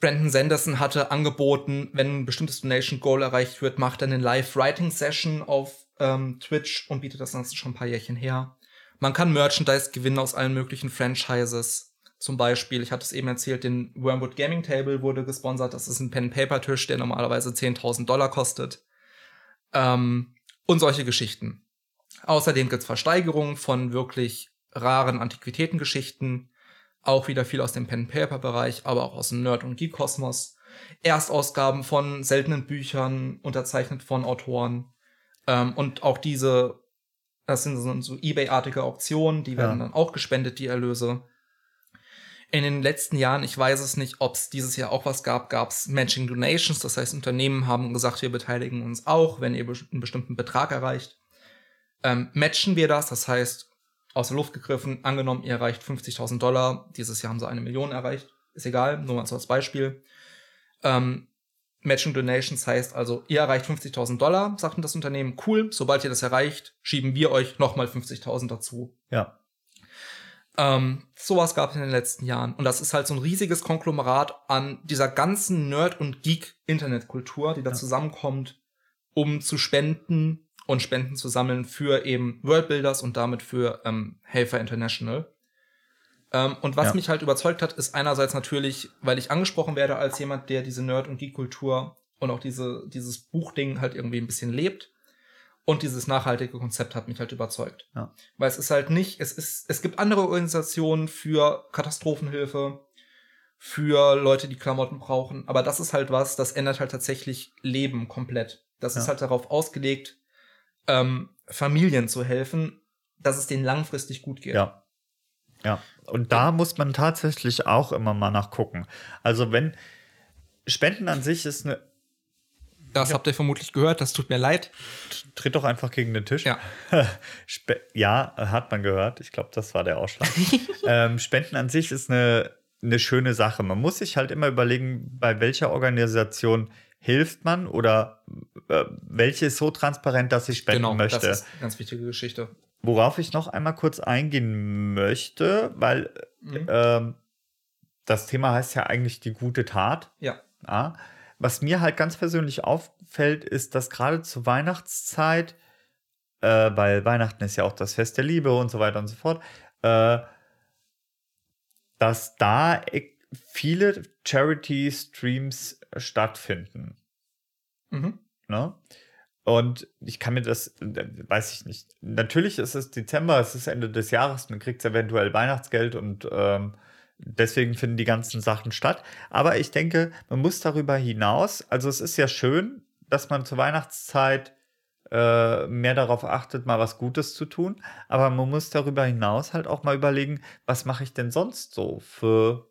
Brandon Sanderson hatte angeboten, wenn ein bestimmtes Donation Goal erreicht wird, macht er eine Live-Writing-Session auf ähm, Twitch und bietet das Ganze schon ein paar Jährchen her. Man kann Merchandise gewinnen aus allen möglichen Franchises. Zum Beispiel, ich hatte es eben erzählt, den Wormwood Gaming Table wurde gesponsert. Das ist ein Pen-Paper-Tisch, der normalerweise 10.000 Dollar kostet. Ähm, und solche Geschichten. Außerdem gibt's Versteigerungen von wirklich raren Antiquitätengeschichten. Auch wieder viel aus dem Pen-Paper-Bereich, aber auch aus dem Nerd- und Geek-Kosmos. Erstausgaben von seltenen Büchern, unterzeichnet von Autoren. Ähm, und auch diese, das sind so, so Ebay-artige Auktionen, die werden Ja. dann auch gespendet, die Erlöse. In den letzten Jahren, ich weiß es nicht, ob es dieses Jahr auch was gab, gab es Matching Donations. Das heißt, Unternehmen haben gesagt, wir beteiligen uns auch, wenn ihr einen bestimmten Betrag erreicht. Ähm, matchen wir das, das heißt, aus der Luft gegriffen, angenommen, ihr erreicht 50.000 Dollar. Dieses Jahr haben sie eine Million erreicht. Ist egal, nur mal so als Beispiel. Ähm, Matching Donations heißt also, ihr erreicht 50.000 Dollar, sagt das Unternehmen, cool, sobald ihr das erreicht, schieben wir euch nochmal 50.000 dazu. Ja. Ähm, sowas gab es in den letzten Jahren. Und das ist halt so ein riesiges Konglomerat an dieser ganzen Nerd- und Geek-Internetkultur, die da Ja. zusammenkommt, um zu spenden und Spenden zu sammeln für eben Worldbuilders und damit für ähm, Helfer International. Ähm, und was Ja. mich halt überzeugt hat, ist einerseits natürlich, weil ich angesprochen werde als jemand, der diese Nerd- und Geek-Kultur und auch diese, dieses Buchding halt irgendwie ein bisschen lebt. Und dieses nachhaltige Konzept hat mich halt überzeugt. Ja. Weil es ist halt nicht, es ist, es gibt andere Organisationen für Katastrophenhilfe, für Leute, die Klamotten brauchen, aber das ist halt was, das ändert halt tatsächlich Leben komplett. Das ist Ja. halt darauf ausgelegt, ähm, Familien zu helfen, dass es denen langfristig gut geht. Ja. Ja. Und da muss man tatsächlich auch immer mal nachgucken. Also wenn Spenden an sich ist eine. Das habt ihr vermutlich gehört, das tut mir leid. Tritt doch einfach gegen den Tisch. Ja. Ja, hat man gehört. Ich glaube, das war der Ausschlag. ähm, Spenden an sich ist eine, eine schöne Sache. Man muss sich halt immer überlegen, bei welcher Organisation hilft man oder äh, welche ist so transparent, dass ich spenden möchte. Genau, das ist eine ganz wichtige Geschichte. Worauf ich noch einmal kurz eingehen möchte, weil Mhm. ähm, das Thema heißt ja eigentlich die gute Tat. Ja. Ja. Was mir halt ganz persönlich auffällt, ist, dass gerade zur Weihnachtszeit, äh, weil Weihnachten ist ja auch das Fest der Liebe und so weiter und so fort, äh, dass da e- viele Charity-Streams stattfinden. Mhm. Ne? Und ich kann mir das, äh, weiß ich nicht. Natürlich ist es Dezember, es ist Ende des Jahres, man kriegt eventuell Weihnachtsgeld und ähm, deswegen finden die ganzen Sachen statt. Aber ich denke, man muss darüber hinaus, also es ist ja schön, dass man zur Weihnachtszeit äh, mehr darauf achtet, mal was Gutes zu tun. Aber man muss darüber hinaus halt auch mal überlegen, was mache ich denn sonst so für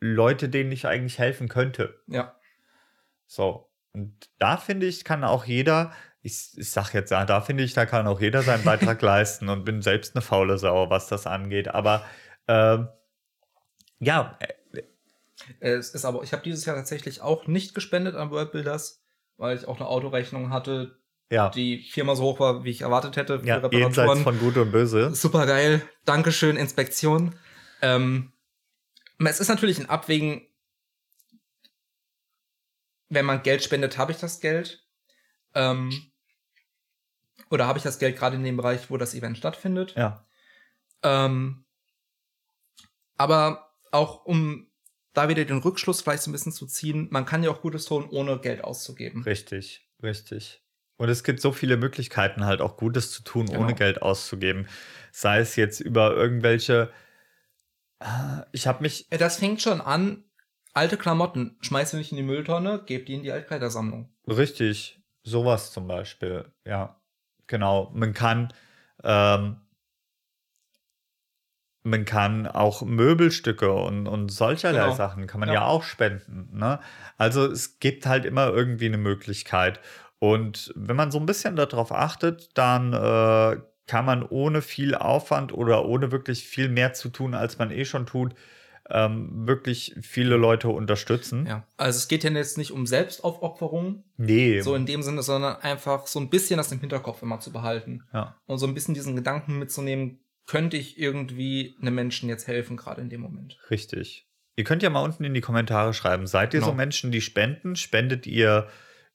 Leute, denen ich eigentlich helfen könnte. Ja. So. Und da finde ich, kann auch jeder, ich, ich sag jetzt, ja, da finde ich, da kann auch jeder seinen Beitrag leisten und bin selbst eine faule Sau, was das angeht. Aber ähm, ja, äh, Es ist aber, ich habe dieses Jahr tatsächlich auch nicht gespendet an Worldbuilders, weil ich auch eine Autorechnung hatte, ja, die viermal so hoch war, wie ich erwartet hätte ja jenseits von Gut und Böse. Super geil. Dankeschön, Inspektion. Ähm, es ist natürlich ein Abwägen. Wenn man Geld spendet, habe ich das Geld. Ähm, oder habe ich das Geld gerade in dem Bereich, wo das Event stattfindet? Ja, Ähm, aber auch um da wieder den Rückschluss vielleicht so ein bisschen zu ziehen, man kann ja auch Gutes tun, ohne Geld auszugeben. richtig, richtig. Und es gibt so viele Möglichkeiten, halt auch Gutes zu tun, ohne Genau. Geld auszugeben. Sei es jetzt über irgendwelche. Ah, Ich habe mich Das fängt schon an. Alte Klamotten schmeißt ihr nicht in die Mülltonne, gebt die in die Altkleidersammlung. Richtig, sowas zum Beispiel, ja. Genau, man kann, ähm, man kann auch Möbelstücke und, und solcherlei Genau. Sachen kann man Ja. ja. auch spenden. Ne? Also es gibt halt immer irgendwie eine Möglichkeit. Und wenn man so ein bisschen darauf achtet, dann äh, kann man ohne viel Aufwand oder ohne wirklich viel mehr zu tun, als man eh schon tut, ähm, wirklich viele Leute unterstützen. Ja, also es geht ja jetzt nicht um Selbstaufopferung. Nee. So in dem Sinne, sondern einfach so ein bisschen das im Hinterkopf immer zu behalten. Ja. Und so ein bisschen diesen Gedanken mitzunehmen, könnte ich irgendwie einem Menschen jetzt helfen, gerade in dem Moment. Richtig. Ihr könnt ja mal unten in die Kommentare schreiben, seid ihr Genau. so Menschen, die spenden? Spendet ihr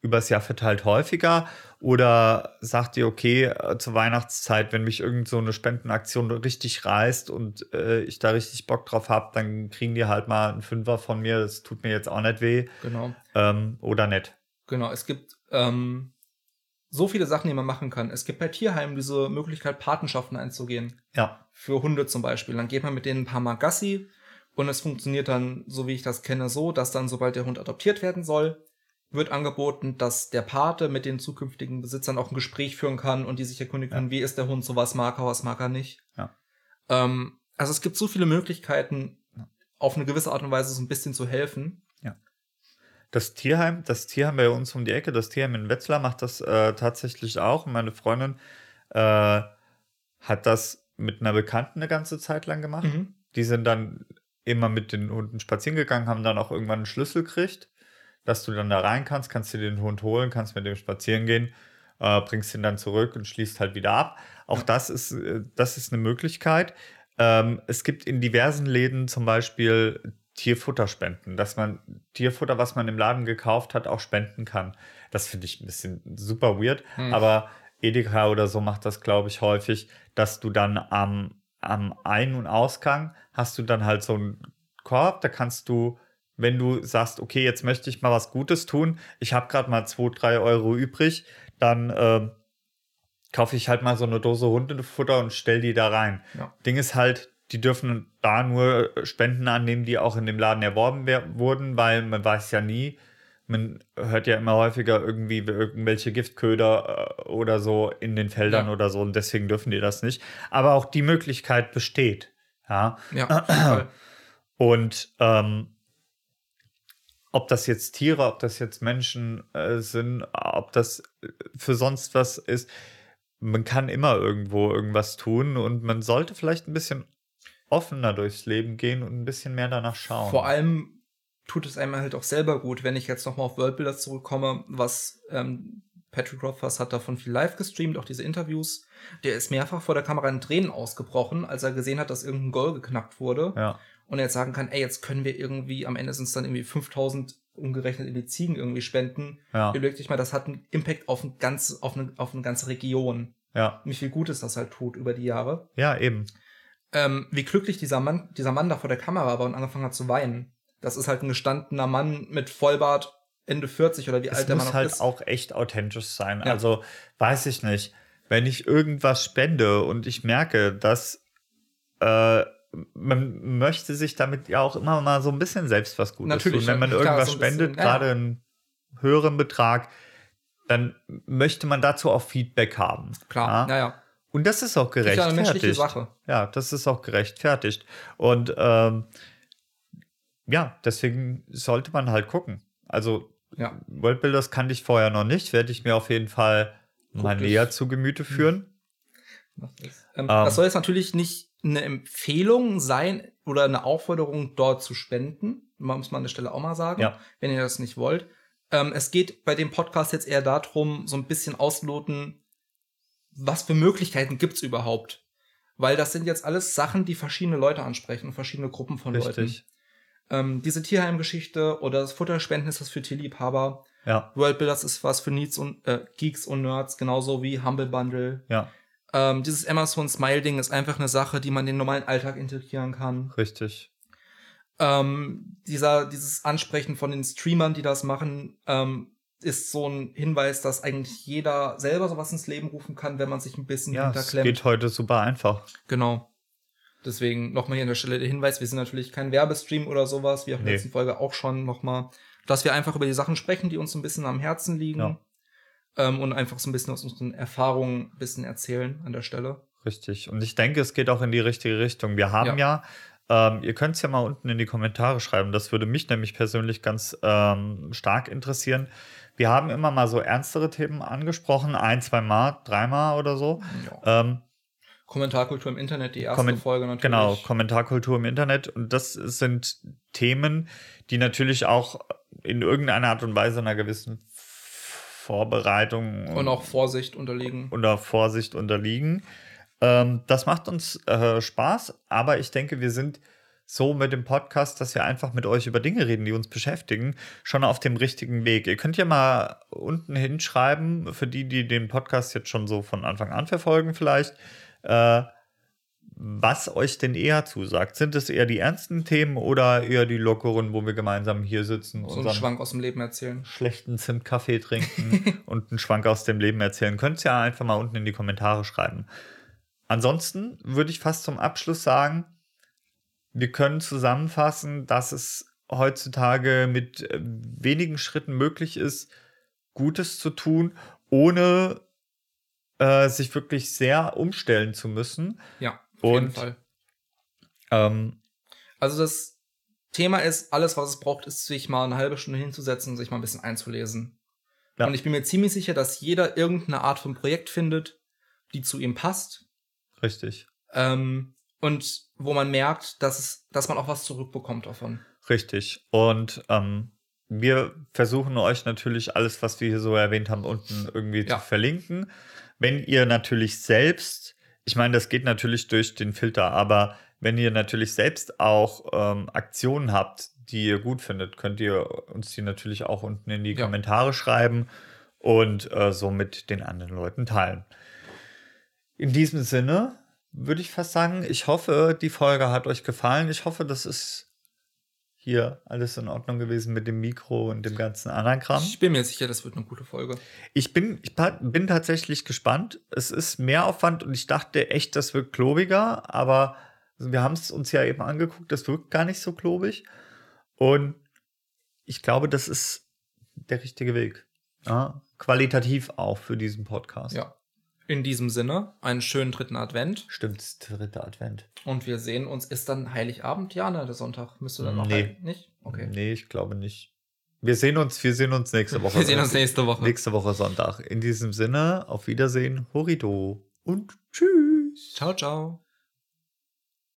übers Jahr verteilt häufiger? Oder sagt ihr, okay, äh, zur Weihnachtszeit, wenn mich irgend so eine Spendenaktion richtig reißt und äh, ich da richtig Bock drauf habe, dann kriegen die halt mal einen Fünfer von mir, das tut mir jetzt auch nicht weh. Genau. Ähm, oder nicht. Genau, es gibt ähm, so viele Sachen, die man machen kann. Es gibt bei Tierheimen diese Möglichkeit, Patenschaften einzugehen. Ja. Für Hunde zum Beispiel. Dann geht man mit denen ein paar Mal Gassi und es funktioniert dann, so wie ich das kenne, so, dass dann, sobald der Hund adoptiert werden soll, wird angeboten, dass der Pate mit den zukünftigen Besitzern auch ein Gespräch führen kann und die sich erkundigen können, wie ist der Hund, so was mag er, was mag er nicht. Ja. Ähm, also es gibt so viele Möglichkeiten, auf eine gewisse Art und Weise so ein bisschen zu helfen. Das Tierheim, das Tierheim bei uns um die Ecke, das Tierheim in Wetzlar macht das äh, tatsächlich auch. Und meine Freundin äh, hat das mit einer Bekannten eine ganze Zeit lang gemacht. Mhm. Die sind dann immer mit den Hunden spazieren gegangen, haben dann auch irgendwann einen Schlüssel gekriegt, dass du dann da rein kannst, kannst dir den Hund holen, kannst mit dem spazieren gehen, äh, bringst ihn dann zurück und schließt halt wieder ab. Auch Ja. das ist, äh, das ist eine Möglichkeit. Ähm, es gibt in diversen Läden zum Beispiel Tierfutterspenden, dass man Tierfutter, was man im Laden gekauft hat, auch spenden kann. Das finde ich ein bisschen super weird, Hm. aber Edeka oder so macht das, glaube ich, häufig, dass du dann am, am Ein- und Ausgang hast du dann halt so einen Korb, da kannst du, wenn du sagst, okay, jetzt möchte ich mal was Gutes tun, ich habe gerade mal 2, 3 Euro übrig, dann ähm, kaufe ich halt mal so eine Dose Hundefutter und stell die da rein. Ja. Ding ist halt, die dürfen da nur Spenden annehmen, die auch in dem Laden erworben wurden, weil man weiß ja nie, man hört ja immer häufiger irgendwie irgendwelche Giftköder äh, oder so in den Feldern Ja. oder so und deswegen dürfen die das nicht. Aber auch die Möglichkeit besteht. Ja. Ja. Und ähm, ob das jetzt Tiere, ob das jetzt Menschen äh, sind, ob das äh, für sonst was ist, man kann immer irgendwo irgendwas tun und man sollte vielleicht ein bisschen offener durchs Leben gehen und ein bisschen mehr danach schauen. Vor allem tut es einem halt auch selber gut, wenn ich jetzt nochmal auf Worldbuilder zurückkomme, was ähm, Patrick Rothfuss hat davon viel live gestreamt, auch diese Interviews. Der ist mehrfach vor der Kamera in Tränen ausgebrochen, als er gesehen hat, dass irgendein Goal geknackt wurde. Ja, Und er jetzt sagen kann, ey, jetzt können wir irgendwie, am Ende sind es dann irgendwie 5000 umgerechnet in die Ziegen irgendwie spenden. ja, Überlegt euch mal, das hat einen Impact auf, ein ganz, auf, eine, auf eine ganze Region. ja, Wie viel Gutes das halt tut über die Jahre. ja, eben. Ähm, wie glücklich dieser Mann, dieser Mann da vor der Kamera war und angefangen hat zu weinen. Das ist halt ein gestandener Mann mit Vollbart, Ende 40 oder wie Es alt der Mann muss halt ist. auch echt authentisch sein. Ja. Also weiß ich nicht. Wenn ich irgendwas spende und ich merke, dass äh, man möchte sich damit ja auch immer mal so ein bisschen selbst was Gutes Natürlich, tun. Wenn man ja, klar, irgendwas so ein bisschen, spendet, ja, ja. gerade einen höheren Betrag, dann möchte man dazu auch Feedback haben. Klar, Ja? naja. Und das ist auch Ist ja eine gerechtfertigt. menschliche Sache. Ja, das ist auch gerechtfertigt. Und ähm, ja, deswegen sollte man halt gucken. Also Ja. Worldbuilders kannte ich vorher noch nicht, werde ich mir auf jeden Fall mal näher zu Gemüte führen. Ähm, das soll jetzt natürlich nicht eine Empfehlung sein oder eine Aufforderung, dort zu spenden. Muss man an der Stelle auch mal sagen, Ja. wenn ihr das nicht wollt. Ähm, es geht bei dem Podcast jetzt eher darum, so ein bisschen ausloten, was für Möglichkeiten gibt's überhaupt. Weil das sind jetzt alles Sachen, die verschiedene Leute ansprechen, verschiedene Gruppen von Leuten. Richtig. Ähm, diese Tierheimgeschichte oder das Futterspenden ist das für Tierliebhaber. Ja, Worldbuilders ist was für Needs und äh, Geeks und Nerds, genauso wie Humble Bundle. ja, Ähm, dieses Amazon Smile Ding ist einfach eine Sache, die man in den normalen Alltag integrieren kann. richtig. Ähm, dieser, dieses Ansprechen von den Streamern, die das machen, ähm, ist so ein Hinweis, dass eigentlich jeder selber sowas ins Leben rufen kann, wenn man sich ein bisschen Ja, hinterklemmt. geht heute super einfach. Genau. Deswegen nochmal hier an der Stelle der Hinweis, wir sind natürlich kein Werbestream oder sowas, wie auch in der Nee. letzten Folge auch schon nochmal, dass wir einfach über die Sachen sprechen, die uns ein bisschen am Herzen liegen Ja. ähm, und einfach so ein bisschen aus unseren Erfahrungen ein bisschen erzählen an der Stelle. Richtig. Und ich denke, es geht auch in die richtige Richtung. Wir haben ja, ähm, ihr könnt es ja mal unten in die Kommentare schreiben. Das würde mich nämlich persönlich ganz ähm, stark interessieren. Wir haben immer mal so ernstere Themen angesprochen, ein, zwei Mal, dreimal oder so. Ja. Ähm, Kommentarkultur im Internet, die erste Kommen- Folge natürlich. Genau, Kommentarkultur im Internet. Und das sind Themen, die natürlich auch in irgendeiner Art und Weise einer gewissen Vorbereitung Und auch Vorsicht unterliegen. unter Vorsicht unterliegen. Ähm, das macht uns äh, Spaß, aber ich denke, wir sind so mit dem Podcast, dass wir einfach mit euch über Dinge reden, die uns beschäftigen, schon auf dem richtigen Weg. Ihr könnt ja mal unten hinschreiben, für die, die den Podcast jetzt schon so von Anfang an verfolgen, vielleicht, äh, was euch denn eher zusagt. Sind es eher die ernsten Themen oder eher die lockeren, wo wir gemeinsam hier sitzen, So einen Schwank aus dem Leben erzählen. schlechten Zimtkaffee trinken und einen Schwank aus dem Leben erzählen? Könnt ihr ja einfach mal unten in die Kommentare schreiben. Ansonsten würde ich fast zum Abschluss sagen, wir können zusammenfassen, dass es heutzutage mit äh, wenigen Schritten möglich ist, Gutes zu tun, ohne äh, sich wirklich sehr umstellen zu müssen. Ja, auf jeden Und- Fall. Ähm, Also das Thema ist, alles, was es braucht, ist, sich mal eine halbe Stunde hinzusetzen und sich mal ein bisschen einzulesen. Ja. Und ich bin mir ziemlich sicher, dass jeder irgendeine Art von Projekt findet, die zu ihm passt. richtig, Ähm, und wo man merkt, dass, es, dass man auch was zurückbekommt davon. richtig. Und ähm, wir versuchen euch natürlich alles, was wir hier so erwähnt haben, unten irgendwie Ja. zu verlinken. Wenn ihr natürlich selbst, ich meine, das geht natürlich durch den Filter, aber wenn ihr natürlich selbst auch ähm, Aktionen habt, die ihr gut findet, könnt ihr uns die natürlich auch unten in die Ja. Kommentare schreiben und äh, so mit den anderen Leuten teilen. In diesem Sinne würde ich fast sagen, ich hoffe, die Folge hat euch gefallen. Ich hoffe, das ist hier alles in Ordnung gewesen mit dem Mikro und dem ganzen anderen Kram. Ich bin mir sicher, das wird eine gute Folge. Ich bin, ich bin tatsächlich gespannt. Es ist mehr Aufwand und ich dachte echt, das wird klobiger, aber wir haben es uns ja eben angeguckt, das wirkt gar nicht so klobig. Und ich glaube, das ist der richtige Weg. Ja, qualitativ auch für diesen Podcast. Ja. In diesem Sinne, einen schönen dritten Advent. Stimmt, es ist der dritte Advent. Und wir sehen uns. Ist dann Heiligabend? Ja, ne, der Sonntag. Müsste dann noch Nee. Heil- nicht? Okay. Nee, ich glaube nicht. Wir sehen uns, wir sehen uns nächste Woche. Wir sehen uns nächste Woche. nächste Woche Sonntag. In diesem Sinne, auf Wiedersehen, Horido und tschüss. Ciao, ciao.